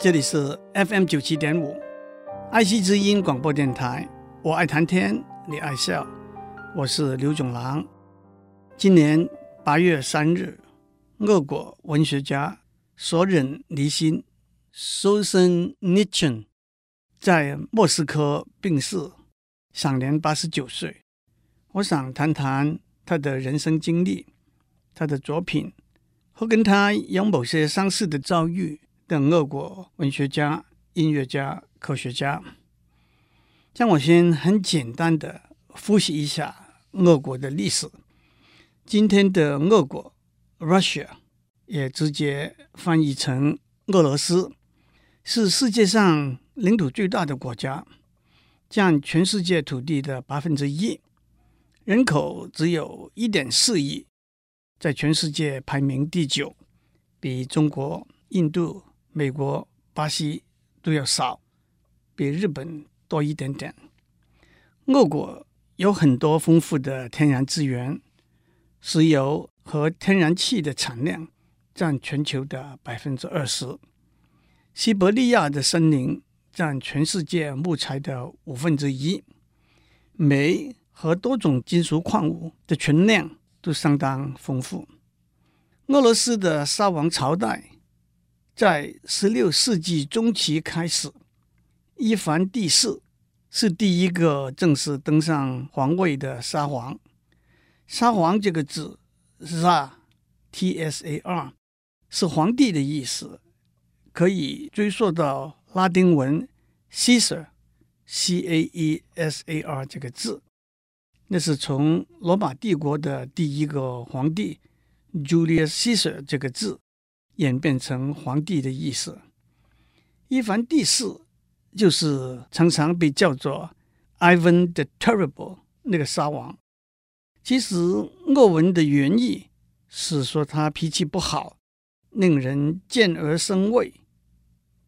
这里是 FM 九七点五，爱惜之音广播电台。我爱谈天，你爱笑，我是刘总郎。今年八月三日，俄国文学家索忍尼辛 （Solzhenitsyn） 在莫斯科病逝，享年八十九岁。我想谈谈他的人生经历，他的作品。和跟他有某些相似的遭遇的俄国文学家、音乐家、科学家，让我先很简单的复习一下俄国的历史。今天的俄国 （Russia） 也直接翻译成俄罗斯，是世界上领土最大的国家，占全世界土地的百分之一，人口只有一点四亿。在全世界排名第九，比中国、印度、美国、巴西都要少，比日本多一点点。俄国有很多丰富的天然资源，石油和天然气的产量占全球的百分之二十，西伯利亚的森林占全世界木材的五分之一，煤和多种金属矿物的存量。都相当丰富。俄罗斯的沙皇朝代在十六世纪中期开始，伊凡第四是第一个正式登上皇位的沙皇。沙皇这个字，sa T S A R，是皇帝的意思，可以追溯到拉丁文 Caesar C A E S A R 这个字。那是从罗马帝国的第一个皇帝 Julius Caesar 这个字演变成皇帝的意思。伊凡第四就是常常被叫做 Ivan the Terrible 那个沙皇。其实俄文的原意是说他脾气不好，令人见而生畏，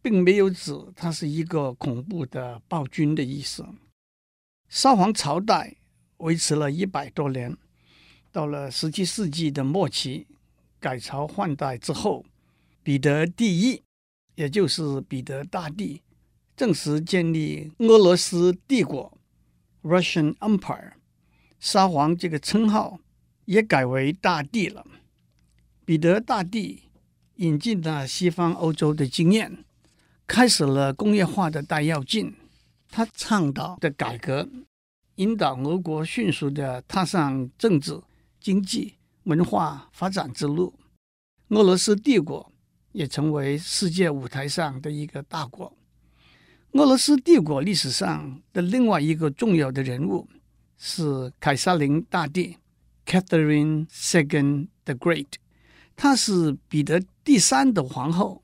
并没有指他是一个恐怖的暴君的意思。沙皇朝代。维持了一百多年，到了十七世纪的末期，改朝换代之后，彼得第一，也就是彼得大帝，正式建立俄罗斯帝国 （Russian Empire），沙皇这个称号也改为大帝了。彼得大帝引进了西方欧洲的经验，开始了工业化的大跃进，他倡导的改革。引导俄国迅速地踏上政治、经济、文化发展之路，俄罗斯帝国也成为世界舞台上的一个大国。俄罗斯帝国历史上的另外一个重要的人物是凯撒琳大帝 （Catherine II the Great），她是彼得第三的皇后。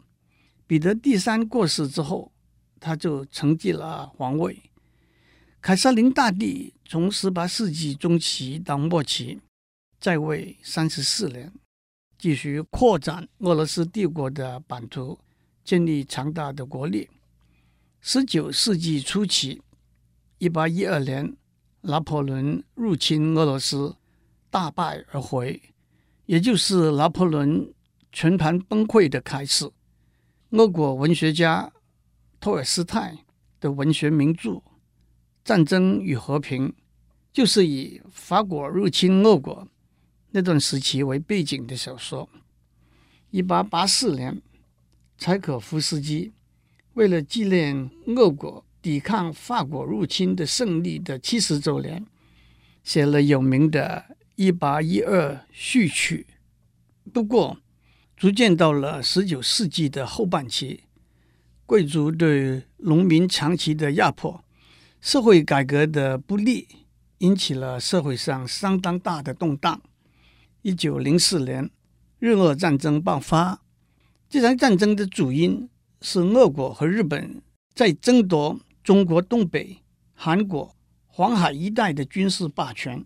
彼得第三过世之后，她就承继了皇位。凯瑟琳大帝从十八世纪中期到末期在位三十四年，继续扩展俄罗斯帝国的版图，建立强大的国力。十九世纪初期，一八一二年，拿破仑入侵俄罗斯，大败而回，也就是拿破仑全盘崩溃的开始。俄国文学家托尔斯泰的文学名著。《战争与和平》就是以法国入侵俄国那段时期为背景的小说。一八八四年，柴可夫斯基为了纪念俄国抵抗法国入侵的胜利的七十周年，写了有名的《一八一二序曲》。不过，逐渐到了十九世纪的后半期，贵族对农民长期的压迫。社会改革的不利引起了社会上相当大的动荡。一九零四年，日俄战争爆发。这场战争的主因是俄国和日本在争夺中国东北、韩国、黄海一带的军事霸权。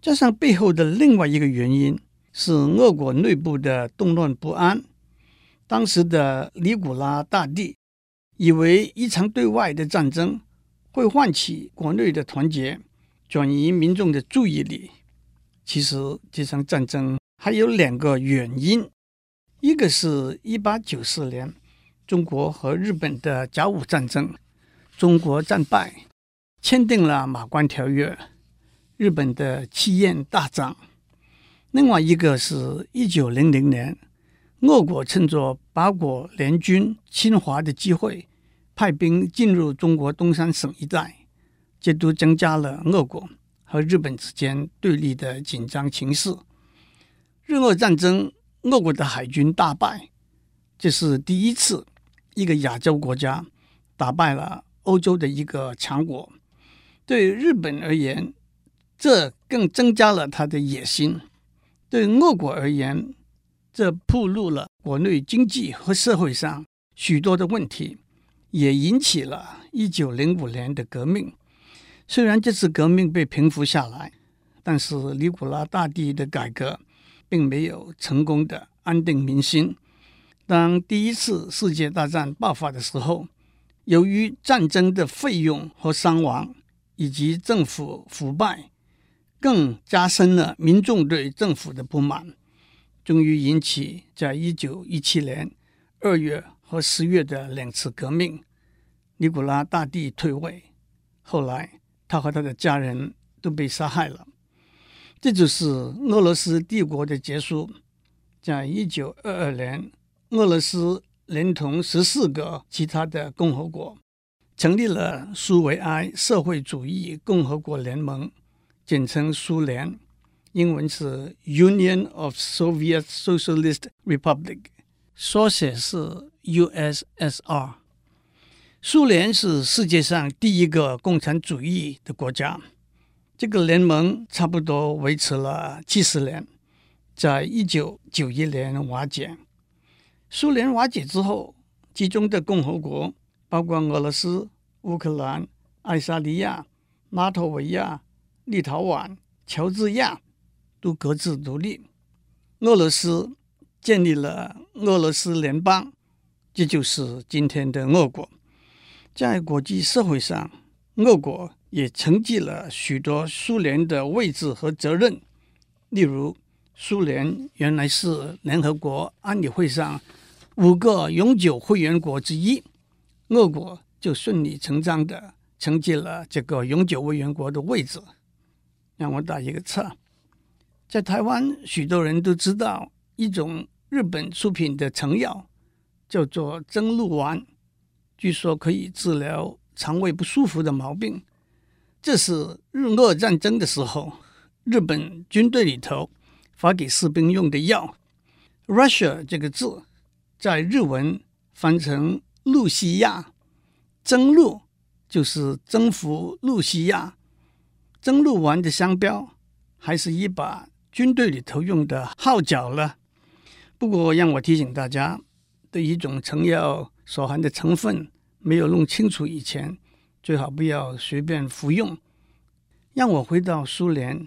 加上背后的另外一个原因是俄国内部的动乱不安。当时的尼古拉大帝以为一场对外的战争。会唤起国内的团结，转移民众的注意力。其实这场战争还有两个原因，一个是一八九四年中国和日本的甲午战争，中国战败，签订了马关条约，日本的气焰大涨。另外一个是一九零零年，俄国趁着八国联军侵华的机会，派兵进入中国东三省一带，这都增加了俄国和日本之间对立的紧张情势。日俄战争，俄国的海军大败，这是第一次一个亚洲国家打败了欧洲的一个强国。对日本而言，这更增加了他的野心。对俄国而言，这暴露了国内经济和社会上许多的问题，也引起了一九零五年的革命。虽然这次革命被平复下来，但是尼古拉大帝的改革并没有成功的安定民心。当第一次世界大战爆发的时候，由于战争的费用和伤亡，以及政府腐败。更加深了民众对政府的不满，终于引起在一九一七年二月和十月的两次革命。尼古拉大帝退位，后来他和他的家人都被杀害了。这就是俄罗斯帝国的结束。在一九二二年，俄罗斯连同十四个其他的共和国成立了苏维埃社会主义共和国联盟。简称苏联，英文是 Union of Soviet Socialist Republic，缩写是 USSR。苏联是世界上第一个共产主义的国家。这个联盟差不多维持了七十年，在一九九一年瓦解。苏联瓦解之后，其中的共和国包括俄罗斯、乌克兰、爱沙尼亚、拉脱维亚。立陶宛、乔治亚都各自独立，俄罗斯建立了俄罗斯联邦，这就是今天的俄国。在国际社会上，俄国也承继了许多苏联的位置和责任。例如，苏联原来是联合国安理会上五个永久会员国之一，俄国就顺理成章地承继了这个永久会员国的位置。让我打一个岔，在台湾，许多人都知道一种日本出品的成药，叫做征禄丸，据说可以治疗肠胃不舒服的毛病。这是日俄战争的时候，日本军队里头发给士兵用的药。Russia 这个字在日文翻成露西亚，征禄就是征服露西亚。征禄丸的商标还是一把军队里头用的号角了。不过，让我提醒大家，对一种成药所含的成分没有弄清楚以前，最好不要随便服用。让我回到苏联，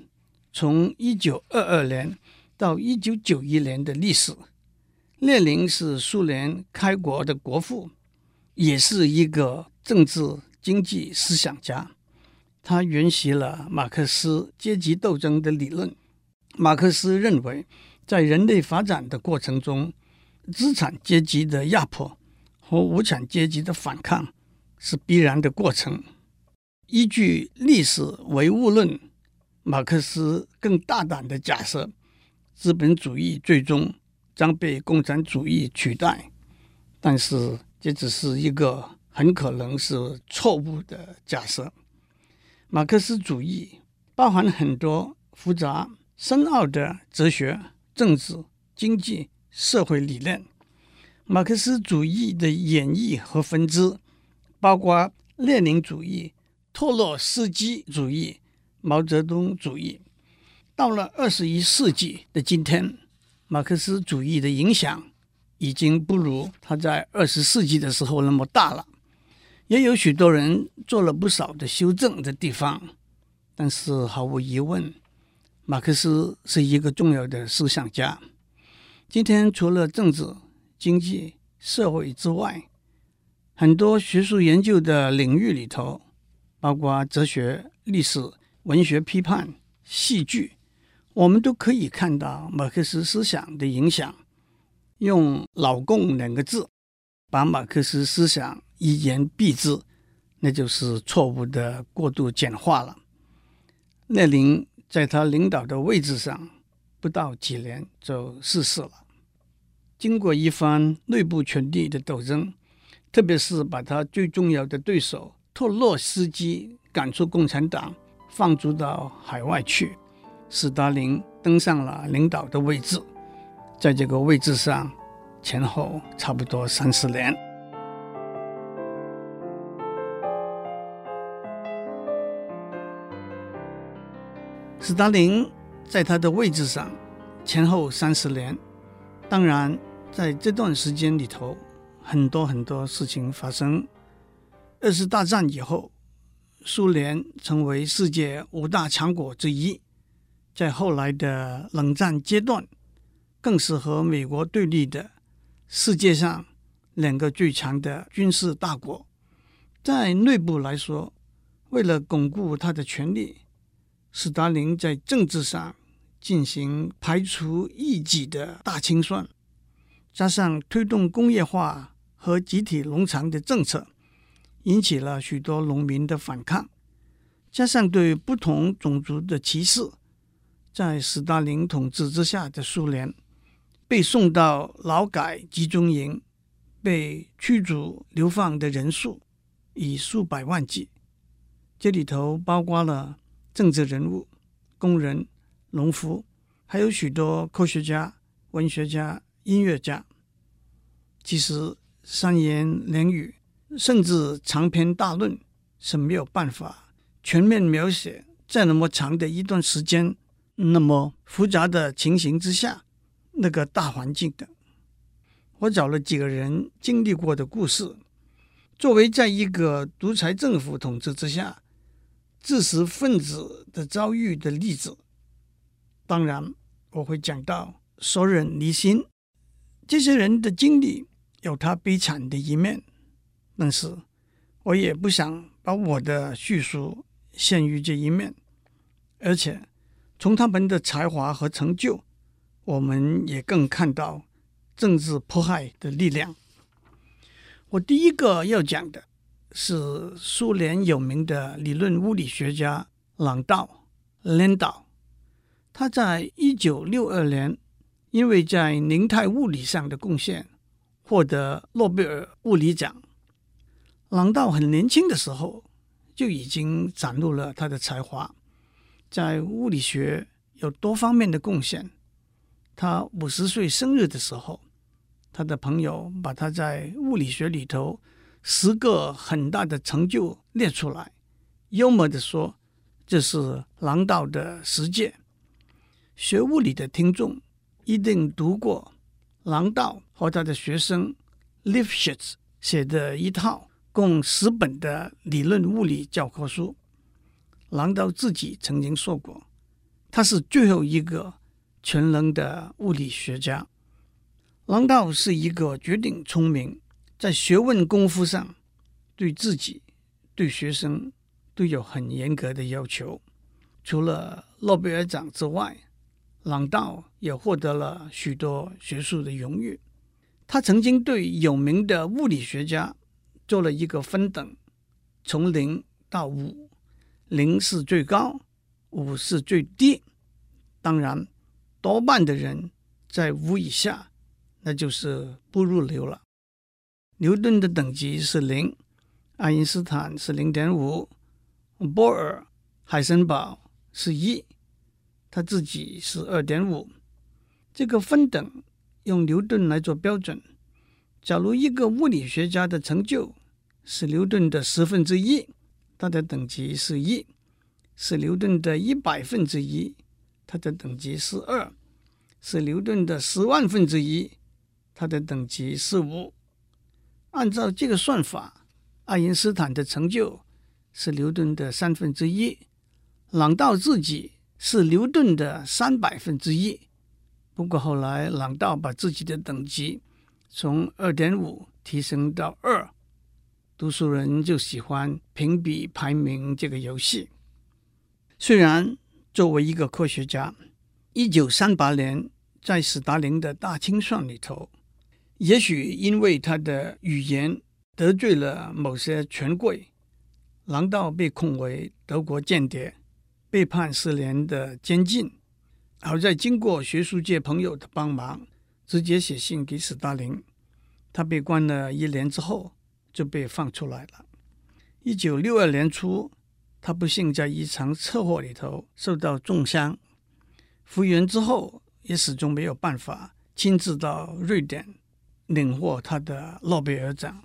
从一九二二年到一九九一年的历史。列宁是苏联开国的国父，也是一个政治经济思想家。他沿袭了马克思阶级斗争的理论。马克思认为，在人类发展的过程中，资产阶级的压迫和无产阶级的反抗是必然的过程。依据历史唯物论，马克思更大胆地假设，资本主义最终将被共产主义取代。但是，这只是一个很可能是错误的假设。马克思主义包含很多复杂深奥的哲学、政治、经济、社会理念。马克思主义的演绎和分支包括列宁主义、托洛斯基主义、毛泽东主义。到了二十一世纪的今天，马克思主义的影响已经不如他在二十世纪的时候那么大了。也有许多人做了不少的修正的地方，但是毫无疑问，马克思是一个重要的思想家。今天除了政治、经济、社会之外，很多学术研究的领域里头，包括哲学、历史、文学批判、戏剧，我们都可以看到马克思思想的影响。用“老共”两个字把马克思思想一言蔽之，那就是错误的过度简化了。列宁在他领导的位置上不到几年就逝世了。经过一番内部权力的斗争，特别是把他最重要的对手托洛斯基赶出共产党，放逐到海外去，斯大林登上了领导的位置，在这个位置上前后差不多三十年。斯大林在他的位置上前后三十年，当然在这段时间里头，很多很多事情发生。二次大战以后，苏联成为世界五大强国之一，在后来的冷战阶段，更是和美国对立的世界上两个最强的军事大国。在内部来说，为了巩固他的权力。斯大林在政治上进行排除异己的大清算，加上推动工业化和集体农场的政策，引起了许多农民的反抗，加上对不同种族的歧视，在斯大林统治之下的苏联，被送到劳改集中营、被驱逐流放的人数以数百万计，这里头包括了。政治人物、工人、农夫，还有许多科学家、文学家、音乐家。其实三言两语，甚至长篇大论是没有办法全面描写在那么长的一段时间、那么复杂的情形之下那个大环境的。我找了几个人经历过的故事，作为在一个独裁政府统治之下。知识分子的遭遇的例子，当然我会讲到索忍尼辛。这些人的经历有他悲惨的一面，但是我也不想把我的叙述限于这一面。而且从他们的才华和成就，我们也更看到政治迫害的力量。我第一个要讲的。是苏联有名的理论物理学家朗道 （Landau）。他在一九六二年因为在凝态物理上的贡献获得诺贝尔物理奖。朗道很年轻的时候就已经展露了他的才华，在物理学有多方面的贡献。他五十岁生日的时候，他的朋友把他在物理学里头。十个很大的成就列出来，幽默地说：“这是朗道的十诫。”学物理的听众一定读过郎道和他的学生 Lifshitz 写的一套共十本的理论物理教科书。郎道自己曾经说过：“他是最后一个全能的物理学家。”郎道是一个绝顶聪明。在学问功夫上，对自己、对学生都有很严格的要求。除了诺贝尔奖之外，朗道也获得了许多学术的荣誉。他曾经对有名的物理学家做了一个分等，从零到五，零是最高，五是最低。当然，多半的人在五以下，那就是不入流了。牛顿的等级是零，爱因斯坦是零点五，波尔、海森堡是一，他自己是二点五。这个分等用牛顿来做标准。假如一个物理学家的成就是牛顿的十分之一，他的等级是一；是牛顿的一百分之一，他的等级是二；是牛顿的十万分之一，他的等级是五。按照这个算法，爱因斯坦的成就是牛顿的三分之一，朗道自己是牛顿的三百分之一。不过后来朗道把自己的等级从二点五提升到二，读书人就喜欢评比排名这个游戏。虽然作为一个科学家，一九三八年在斯大林的大清算里头。也许因为他的语言得罪了某些权贵，朗道被控为德国间谍，被判四年的监禁。好在经过学术界朋友的帮忙，直接写信给斯大林，他被关了一年之后就被放出来了。一九六二年初，他不幸在一场车祸里头受到重伤，复原之后也始终没有办法亲自到瑞典领获他的诺贝尔奖。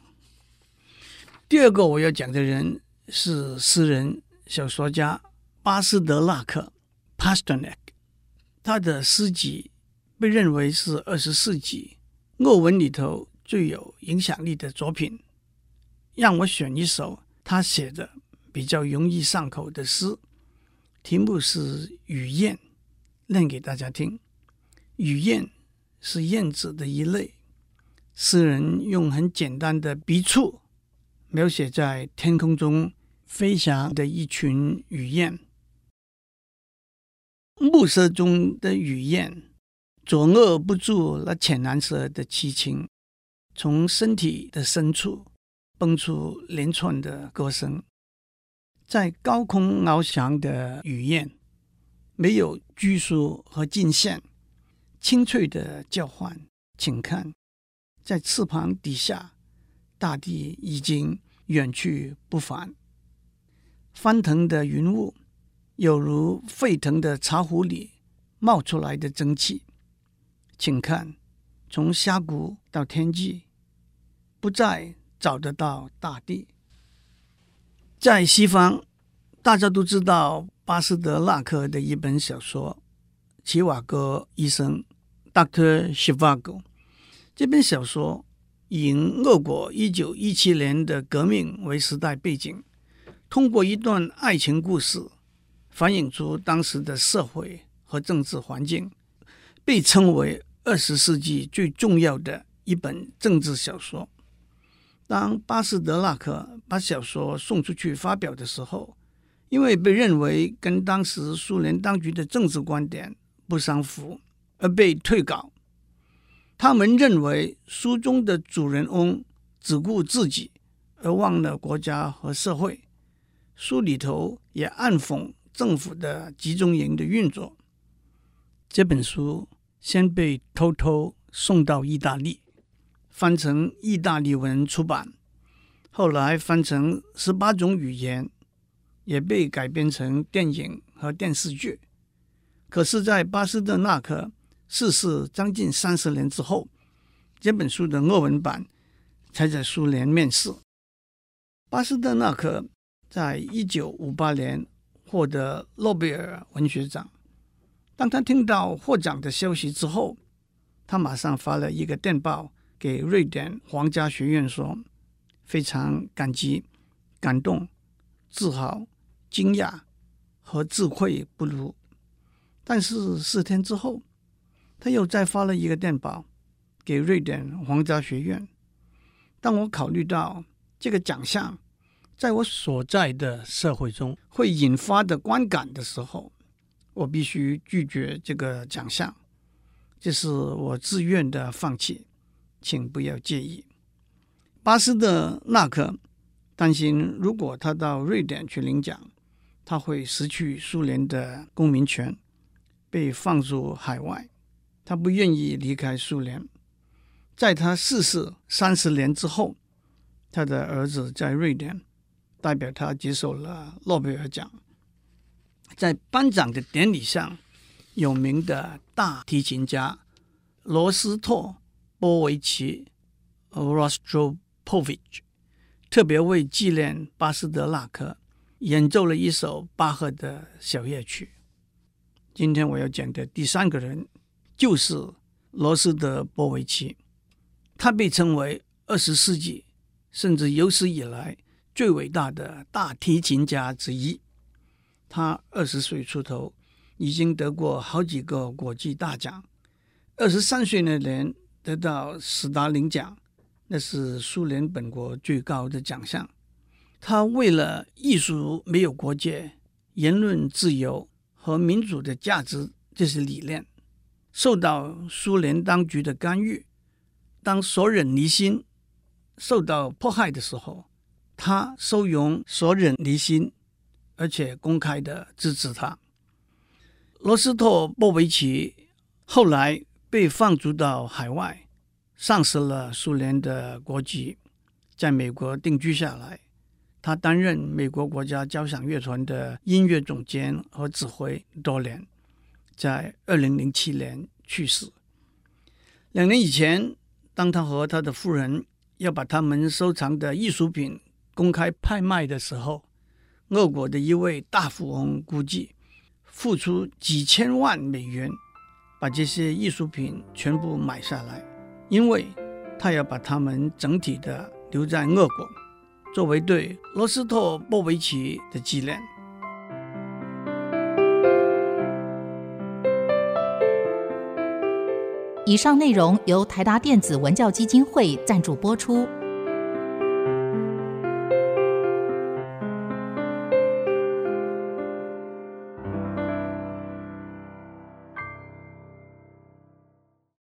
第二个我要讲的人是诗人、小说家巴斯德纳克 （Pasternak），他的诗集被认为是二十世纪俄文里头最有影响力的作品。让我选一首。他写的比较容易上口的诗，题目是《雨燕》，念给大家听。雨燕是燕子的一类，诗人用很简单的笔触描写在天空中飞翔的一群雨燕。暮色中的雨燕，捉握不住那浅蓝色的凄情，从身体的深处。蹦出连串的歌声，在高空翱翔的雨燕，没有拘束和界限，清脆的叫唤。请看，在翅膀底下，大地已经远去不返。翻腾的云雾，有如沸腾的茶壶里冒出来的蒸汽。请看，从峡谷到天际，不再。找得到大地。在西方，大家都知道巴斯德纳克的一本小说《齐瓦戈医生》（Doctor s h i v a g o。这本小说以俄国一九一七年的革命为时代背景，通过一段爱情故事，反映出当时的社会和政治环境，被称为二十世纪最重要的一本政治小说。当巴斯德纳克把小说送出去发表的时候，因为被认为跟当时苏联当局的政治观点不相符，而被退稿。他们认为书中的主人翁只顾自己，而忘了国家和社会。书里头也暗讽政府的集中营的运作。这本书先被偷偷送到意大利。翻成意大利文出版，后来翻成十八种语言，也被改编成电影和电视剧。可是，在巴斯德纳克逝世将近三十年之后，这本书的俄文版才在苏联面世。巴斯德纳克在一九五八年获得诺贝尔文学奖。当他听到获奖的消息之后，他马上发了一个电报。给瑞典皇家学院说，非常感激、感动、自豪、惊讶和自愧不如。但是四天之后，他又再发了一个电报给瑞典皇家学院。当我考虑到这个奖项在我所在的社会中会引发的观感的时候，我必须拒绝这个奖项，这是我自愿的放弃。请不要介意。巴斯德纳克担心，如果他到瑞典去领奖，他会失去苏联的公民权，被放逐海外。他不愿意离开苏联。在他逝世三十年之后，他的儿子在瑞典代表他接受了诺贝尔奖。在颁奖的典礼上，有名的大提琴家罗斯托。波维奇 （Rostropovich） 特别为纪念巴斯德纳克演奏了一首巴赫的小夜曲。今天我要讲的第三个人就是罗斯德波维奇，他被称为二十世纪甚至有史以来最伟大的大提琴家之一。他二十岁出头，已经得过好几个国际大奖。二十三岁那年，得到斯大林奖，那是苏联本国最高的奖项。他为了艺术没有国界、言论自由和民主的价值这些理念，受到苏联当局的干预，当索忍尼辛受到迫害的时候，他收容索忍尼辛，而且公开的支持他。罗斯托波维奇后来被放逐到海外，丧失了苏联的国籍，在美国定居下来。他担任美国国家交响乐团的音乐总监和指挥多年，在二零零七年去世。两年以前，当他和他的夫人要把他们收藏的艺术品公开拍卖的时候，俄国的一位大富翁估计付出几千万美元把这些艺术品全部买下来，因为他要把它们整体的留在俄国。作为对罗斯托波维奇的纪念。以上内容由台达电子文教基金会赞助播出。